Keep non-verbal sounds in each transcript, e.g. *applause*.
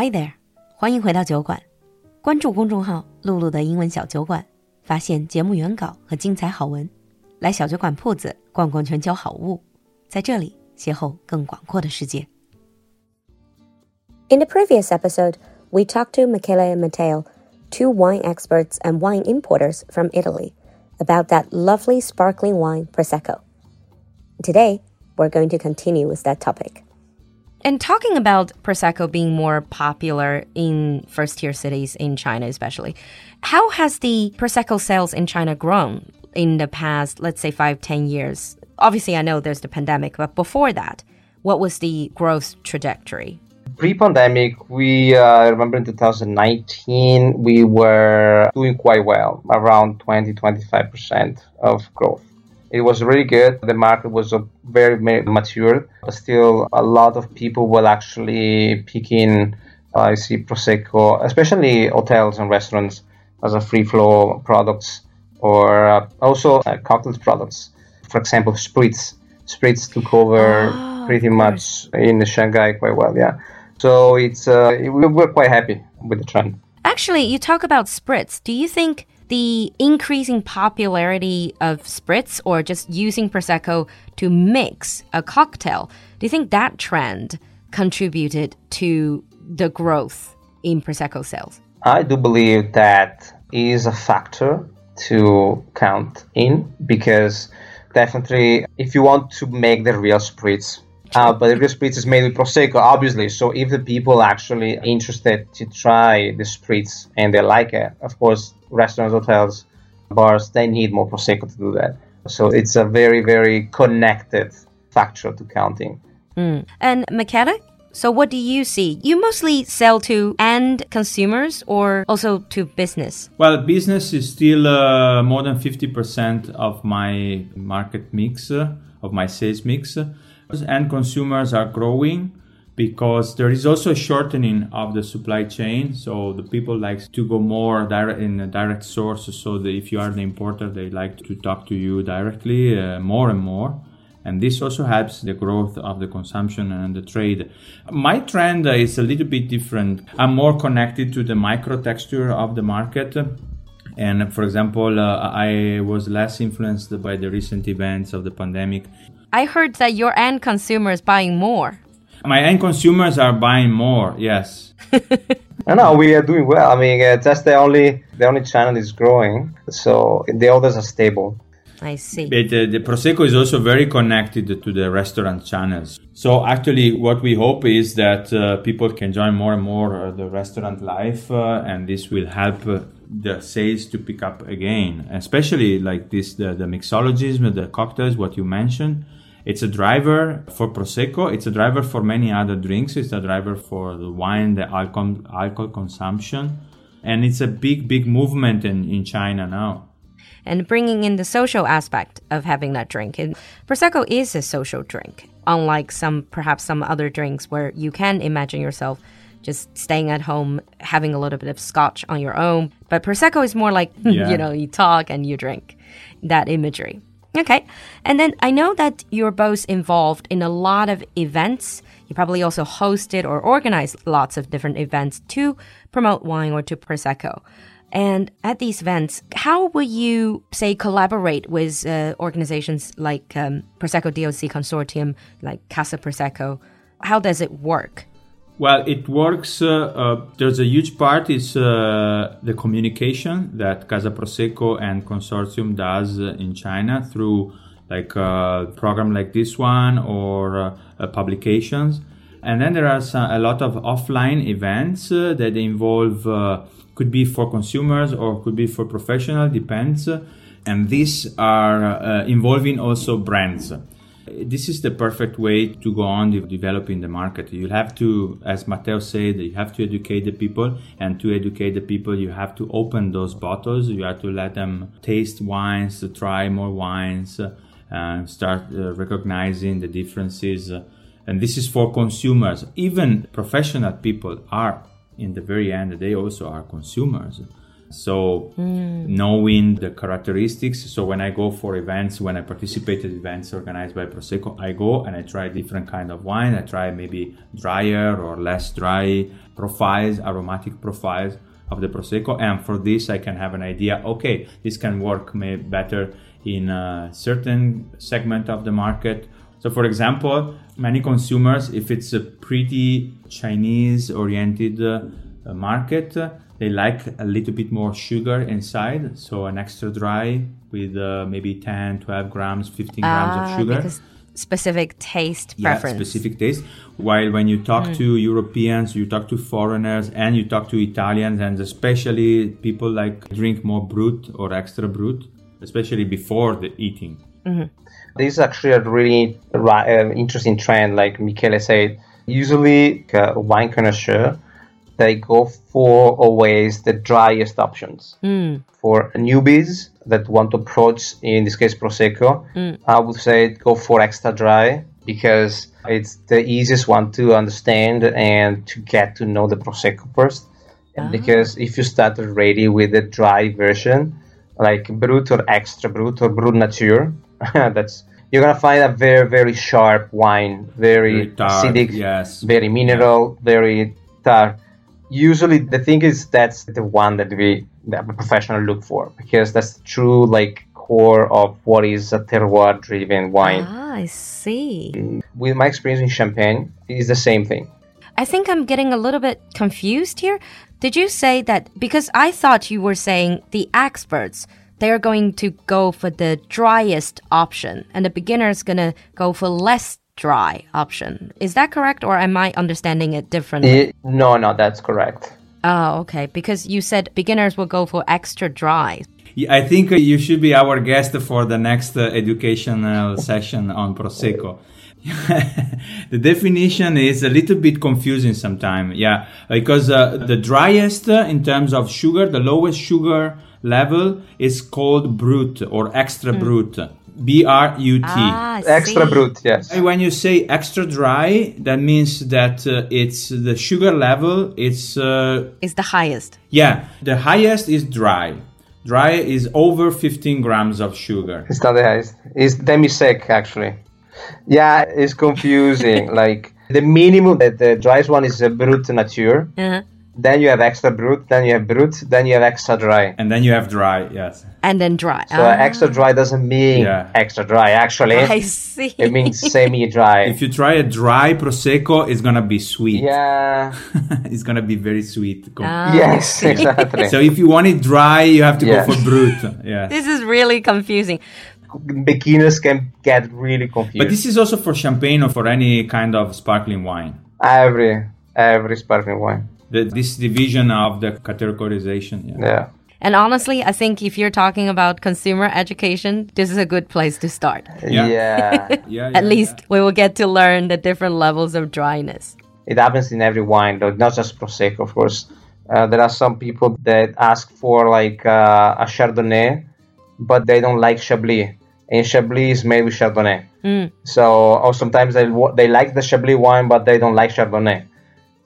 Hi there，欢迎回到酒馆，关注公众号“璐璐的英文小酒馆”，发现节目原稿和精彩好文。来小酒馆铺子逛逛全球好物，在这里邂逅更广阔的世界。In the previous episode, we talked to Michele and Matteo, two wine experts and wine importers from Italy, about that lovely sparkling wine Prosecco. Today, we're going to continue with that topic. And talking about Prosecco being more popular in first tier cities in China, especially, how has the Prosecco sales in China grown in the past, let's say, five, ten years? Obviously, I know there's the pandemic, but before that, what was the growth trajectory? Pre-pandemic, we uh, remember in 2019 we were doing quite well, around 20-25% of growth. It was really good. The market was very, very mature, but still a lot of people were actually picking, uh, I see prosecco, especially hotels and restaurants, as a free flow products, or uh, also uh, cocktails products. For example, spritz. Spritz took over Ah, pretty much in Shanghai quite well. Yeah. So it's uh, we we're quite happy with the trend. Actually, you talk about spritz. Do you think the increasing popularity of spritz or just using prosecco to mix a cocktail, do you think that trend contributed to the growth in prosecco sales? I do believe that is a factor to count in because definitely if you want to make the real spritz uh, but the real spritz is made with prosecco obviously so if the people actually interested to try the spritz and they like it of course restaurants hotels bars they need more prosecco to do that so it's a very very connected factor to counting And Michele, so what do you see? You mostly sell to end consumers or also to business? Well, business is still uh, more than 50% of my market mix, uh, of my sales mix. And consumers are growing because there is also a shortening of the supply chain. So the people like to go more direct in a direct source. So that if you are the importer, they like to talk to you directly uh, more and more and this also helps the growth of the consumption and the trade. My trend is a little bit different. I'm more connected to the micro texture of the market. And for example, uh, I was less influenced by the recent events of the pandemic. I heard that your end consumer is buying more. My end consumers are buying more, yes. *laughs* No, no, we are doing well. I mean, uh, that's the only the only channel is growing. So the others are stable. I see. But uh, the Prosecco is also very connected to the restaurant channels. So actually, what we hope is that uh, people can join more and more uh, the restaurant life, uh, and this will help uh, the sales to pick up again. Especially like this, the, the mixologism, the cocktails, what you mentioned. It's a driver for Prosecco. It's a driver for many other drinks. It's a driver for the wine, the alcohol, alcohol consumption. And it's a big, big movement in, in China now. and bringing in the social aspect of having that drink. And Prosecco is a social drink, unlike some, perhaps some other drinks where you can imagine yourself just staying at home, having a little bit of scotch on your own. But Prosecco is more like, *laughs* Yeah. you know, you talk and you drink that imagery. Okay. And then I know that you're both involved in a lot of events. You probably also hosted or organized lots of different events to promote wine or to Prosecco. And at these events, how will you say collaborate with uh, organizations like um, Prosecco DOC Consortium, like Casa Prosecco? How does it work? Well, it works. Uh, uh, there's a huge part is uh, the communication that Casa Prosecco and consortium does uh, in China through like a program like this one or uh, uh, publications. And then there are some, a lot of offline events uh, that involve uh, could be for consumers or could be for professional, depends. And these are uh, involving also brands this is the perfect way to go on developing the market. You have to, as Matteo said, you have to educate the people, and to educate the people, you have to open those bottles. You have to let them taste wines, try more wines, and start uh, recognizing the differences. And this is for consumers. Even professional people are, in the very end, they also are consumers. So knowing the characteristics. So when I go for events, when I participate at events organized by Prosecco, I go and I try different kind of wine. I try maybe drier or less dry profiles, aromatic profiles of the Prosecco. And for this, I can have an idea. Okay, this can work may better in a certain segment of the market. So, for example, many consumers, if it's a pretty Chinese oriented uh, market, they like a little bit more sugar inside. So, an extra dry with uh, maybe 10, 12 grams, 15 grams Ah, of sugar. specific taste Yeah, preference. specific taste. While when you talk to Europeans, you talk to foreigners, and you talk to Italians, and especially people like drink more brut or extra brut, especially before the eating. This is actually a really ri- uh, interesting trend, like Michele said. Usually, uh, wine connoisseur, they go for always the driest options. Hmm. For newbies that want to approach, in this case, Prosecco, hmm. I would say go for extra dry because it's the easiest one to understand and to get to know the Prosecco first. And ah. Because if you start already with the dry version, like brut or extra brut or brut nature, *laughs* that's you're gonna find a very very sharp wine, very, Very tart, acidic, yes. very mineral, very tart. Usually, the thing is that's the one that we that a professional look for because that's the true like core of what is a terroir driven wine. Ah, I see. With my experience in Champagne, it's the same thing. I think I'm getting a little bit confused here. Did you say that because I thought you were saying the experts they're going to go for the driest option and the beginner's going to go for less dry option. Is that correct or am I understanding it differently? It- no, no, that's correct. oh, okay, because you said beginners will go for extra dry. Yeah, I think uh, you should be our guest for the next uh, educational session on Prosecco. *laughs* the definition is a little bit confusing sometimes. Yeah, because uh, the driest uh, in terms of sugar, the lowest sugar level is called brut or extra brut. B R U T. Ah, Extra see. brut, yes. And When you say extra dry, that means that uh, it's the sugar level. It's uh, Is the highest. yeah, the highest is dry. Dry is over 15 grams of sugar. It's not the highest. It's demi-sec actually. Yeah, it's confusing. *laughs* like the minimum, that the driest one is a brut nature. Uh-huh. Then you have extra brut. Then you have brut. Then you have extra dry. And then you have dry, yes. And then dry. So Ah, extra dry doesn't mean Yeah. extra dry. Actually, *laughs* I see. it means semi-dry. If you try a dry Prosecco, it's gonna be sweet. yeah. *laughs* it's gonna be very sweet. Ah, *laughs* yes, exactly. So if you want it dry, you have to Yes. go for brut. Yeah. This is really confusing. Beginners can get really confused. But this is also for champagne or for any kind of sparkling wine. every every sparkling wine. The, this division of the categorization. Yeah. Yeah. And honestly, I think if you're talking about consumer education, this is a good place to start. Yeah. Yeah. *laughs* Yeah, *laughs* At yeah, least we will get to learn the different levels of dryness. it happens in every wine, though, not just Prosecco, of course. Uh, there are some people that ask for like uh, a Chardonnay, but they don't like Chablis, and Chablis is made with Chardonnay. So, or sometimes they they like the Chablis wine, but they don't like Chardonnay.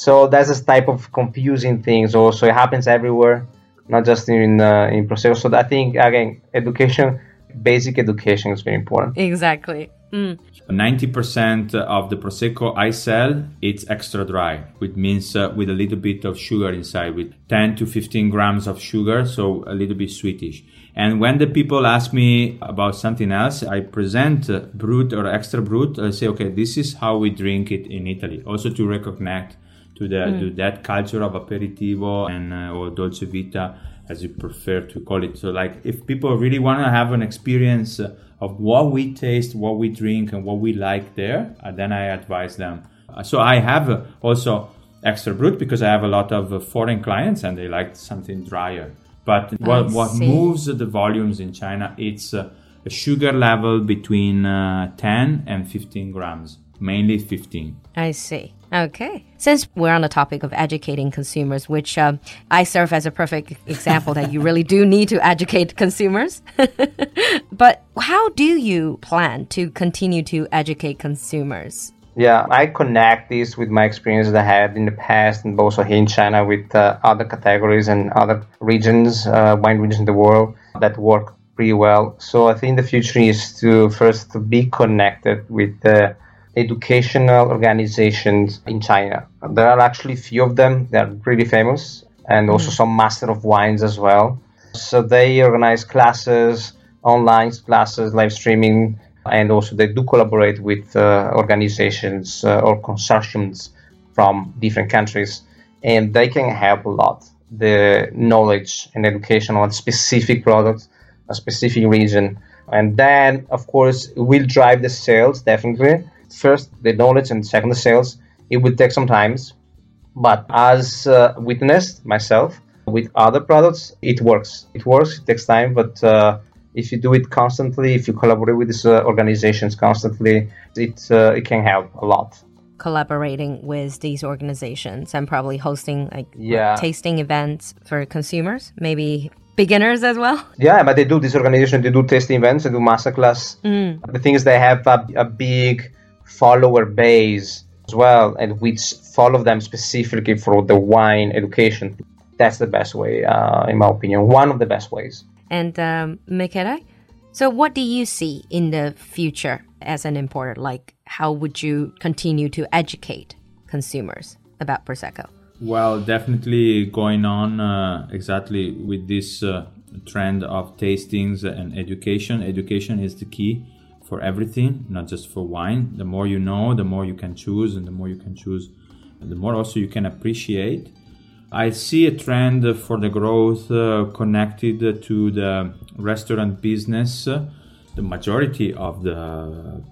So that's this type of confusing things. Also, it happens everywhere, not just in uh, in Prosecco. So I think again, education, basic education is very important. Exactly. Mm. 90% of the prosecco I sell it's extra dry, which means uh, with a little bit of sugar inside, with 10 to 15 grams of sugar, so a little bit sweetish. And when the people ask me about something else, I present uh, brut or extra brut. I say, okay, this is how we drink it in Italy. Also to recognize to the to that culture of aperitivo and uh, or dolce vita, as you prefer to call it. So, like, if people really want to have an experience uh, of what we taste, what we drink, and what we like there, uh, then I advise them. Uh, so I have also extra brut because I have a lot of foreign clients and they like something drier. But what what moves the volumes in China, it's a sugar level between uh, 10 and 15 grams, mainly 15. I see. Okay. Since we're on the topic of educating consumers, which um, I serve as a perfect example that you really do need to educate consumers. *laughs* but how do you plan to continue to educate consumers? Yeah, I connect this with my experiences I had in the past and also here in China with uh, other categories and other regions, uh, wine regions in the world that work pretty well. So I think the future is to first to be connected with the educational organizations in China. There are actually few of them that are really famous and also some master of wines as well. So they organize classes, online classes, live streaming, and also they do collaborate with uh, organizations uh, or consortiums from different countries, and they can help a lot the knowledge and education on specific products, a specific region, and then of course it will drive the sales definitely. First the knowledge, and second the sales. It will take some time, but as uh, witnessed myself with other products, it works. It works. It takes time, but uh, if you do it constantly, if you collaborate with these uh, organizations constantly, it uh, it can help a lot. Collaborating with these organizations and probably hosting like Yeah. tasting events for consumers, maybe beginners as well. Yeah, but they do this organization. They do tasting events. They do masterclass. The thing is, they have a, a big follower base as well, and which follow them specifically for the wine education. That's the best way, uh, in my opinion. One of the best ways. And um, Michele, so what do you see in the future as an importer? Like, how would you continue to educate consumers about Prosecco? Well, definitely going on uh, exactly with this uh, trend of tastings and education. Education is the key for everything, not just for wine. The more you know, the more you can choose, and the more you can choose, the more also you can appreciate. I see a trend for the growth uh, connected to the restaurant business. The majority of the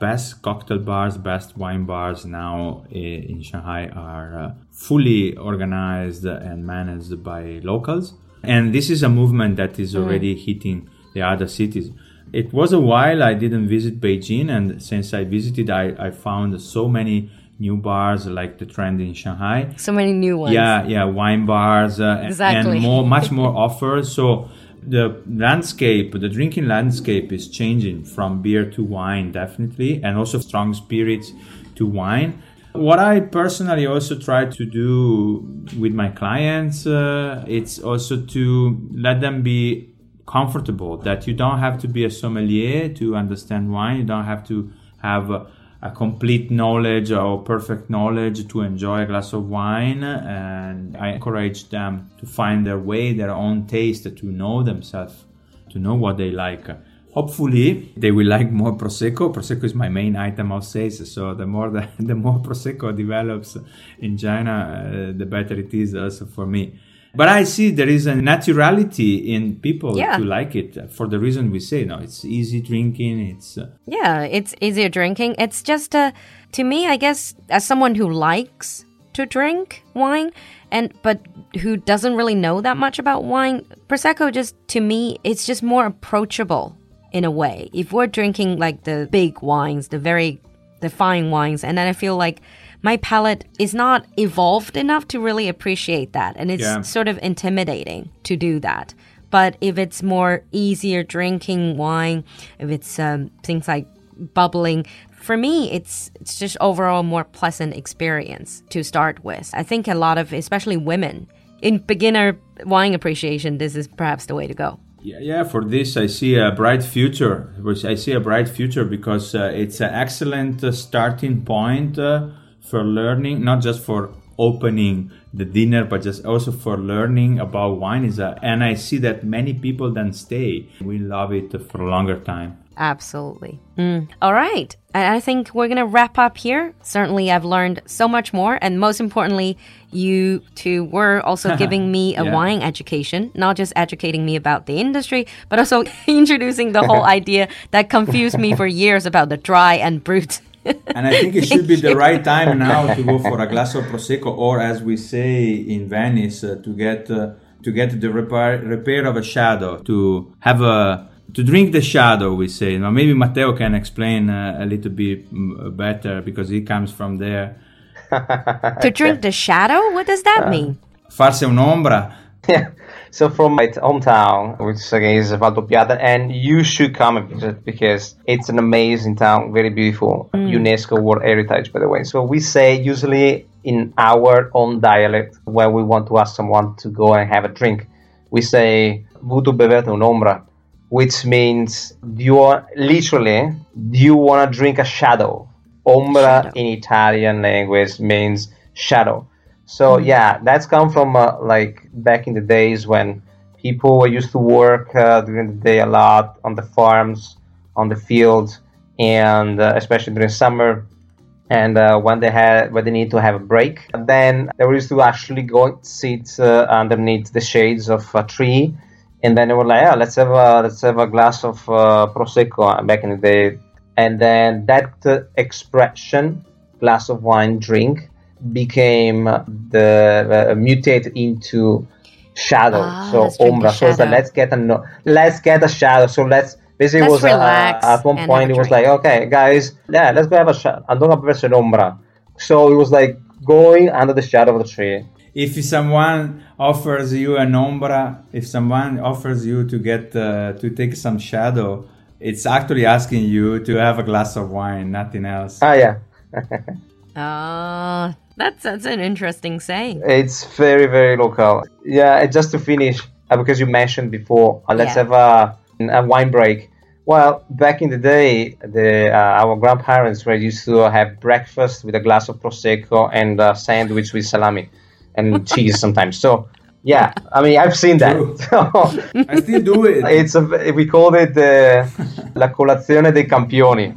best cocktail bars, best wine bars now in Shanghai are uh, fully organized and managed by locals. And this is a movement that is already hitting the other cities. It was a while I didn't visit Beijing, and since I visited, I, I found so many new bars like the trend in Shanghai. So many new ones. Yeah, yeah, wine bars uh, Exactly. and more, much more *laughs* offers. So the landscape, the drinking landscape is changing from beer to wine, definitely, and also strong spirits to wine. What I personally also try to do with my clients, uh, it's also to let them be comfortable. That you don't have to be a sommelier to understand wine. You don't have to have a, a complete knowledge or perfect knowledge to enjoy a glass of wine. And I encourage them to find their way, their own taste, to know themselves, to know what they like. Hopefully, they will like more prosecco. Prosecco is my main item of sales, so the more the, *laughs* the more prosecco develops in China, uh, the better it is also for me. But I see there is a naturality in people Yeah. to like it for the reason we say. No, it's easy drinking. It's uh, Yeah, it's easier drinking. It's just uh, to me, I guess, as someone who likes to drink wine and but who doesn't really know that much about wine, prosecco just to me, it's just more approachable in a way. If we're drinking like the big wines, the very the fine wines, and then I feel like my palate is not evolved enough to really appreciate that, and it's Yeah. sort of intimidating to do that. But if it's more easier drinking wine, if it's um, things like bubbling, for me, it's it's just overall more pleasant experience to start with. I think a lot of, especially women, in beginner wine appreciation, this is perhaps the way to go. Yeah, yeah. For this, I see a bright future. Which I see a bright future because uh, it's an excellent uh, starting point uh, for learning, not just for opening the dinner, but just also for learning about wine. Is a, and I see that many people then stay. We love it for a longer time. Absolutely. Mm. All right. And I think we're going to wrap up here. Certainly, I've learned so much more. And most importantly, you two were also *laughs* giving me a Yeah. wine education, not just educating me about the industry, but also *laughs* introducing the whole *laughs* idea that confused me for years about the dry and brut. And I think it *laughs* should be the right time now to go for a glass of prosecco, or as we say in Venice, uh, to get uh, to get the repair repair of a shadow, to have a to drink the shadow. We say. Now maybe Matteo can explain uh, a little bit mm, better because he comes from there. *laughs* to drink the shadow? What does that mean? Farsi un'ombra. *laughs* Yeah, So from my hometown, which again is Valdobbiadene, and you should come and visit because it's an amazing town, very beautiful, mm. UNESCO World Heritage, by the way. So we say usually in our own dialect when we want to ask someone to go and have a drink, we say "Vutu bevete un'ombra," which means do you want, literally do you want to drink a shadow? Ombra Shadow. in Italian language means shadow. So yeah, that's come from uh, like back in the days when people were used to work uh, during the day a lot on the farms, on the fields, and uh, especially during summer. And uh, when they had when they need to have a break, then they were used to actually go and sit uh, underneath the shades of a tree, and then they were like, "Yeah, let's have a let's have a glass of uh, prosecco." Back in the day, and then that uh, expression, glass of wine, drink, became the uh, mutated into shadow. Ah, so let's ombra. So it's like let's get a no, let's get a shadow. So let's basically Let's was uh, relax at one point it was like okay guys yeah let's go have a shadow. Andando a beverci un'ombra. So it was like going under the shadow of the tree. If someone offers you an ombra, if someone offers you to get uh, to take some shadow, it's actually asking you to have a glass of wine, nothing else. Ah yeah. *laughs* Ah, that's that's an interesting saying. It's very, very local. Yeah, and just to finish, uh, because you mentioned before, uh, let's Yeah. have a, a wine break. Well, back in the day, the uh, our grandparents were used to have breakfast with a glass of prosecco and a sandwich with salami and cheese sometimes. So, yeah, I mean, I've seen that. *laughs* So, I still do it. it's a, we called it the la colazione dei campioni,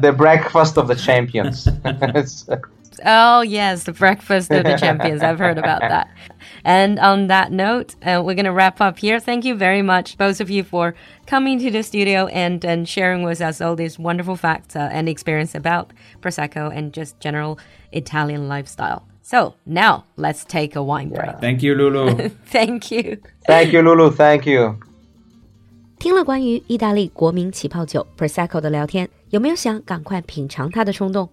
the breakfast of the champions. *laughs* It's- Oh, yes, the breakfast of the champions. I've heard about that. *laughs* And on that note, uh, we're going to wrap up here. Thank you very much, both of you, for coming to the studio and, and sharing with us all these wonderful facts uh, and experience about Prosecco and just general Italian lifestyle. So now let's take a wine break. Thank you, Lulu. *laughs* Thank you. thank you, Lulu. Thank you. 听了关于意大利国民起泡酒 Prosecco 的聊天，有没有想赶快品尝它的冲动？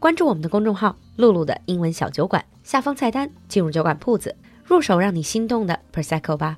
关注我们的公众号“露露的英文小酒馆”，下方菜单进入酒馆铺子，入手让你心动的 Prosecco 吧。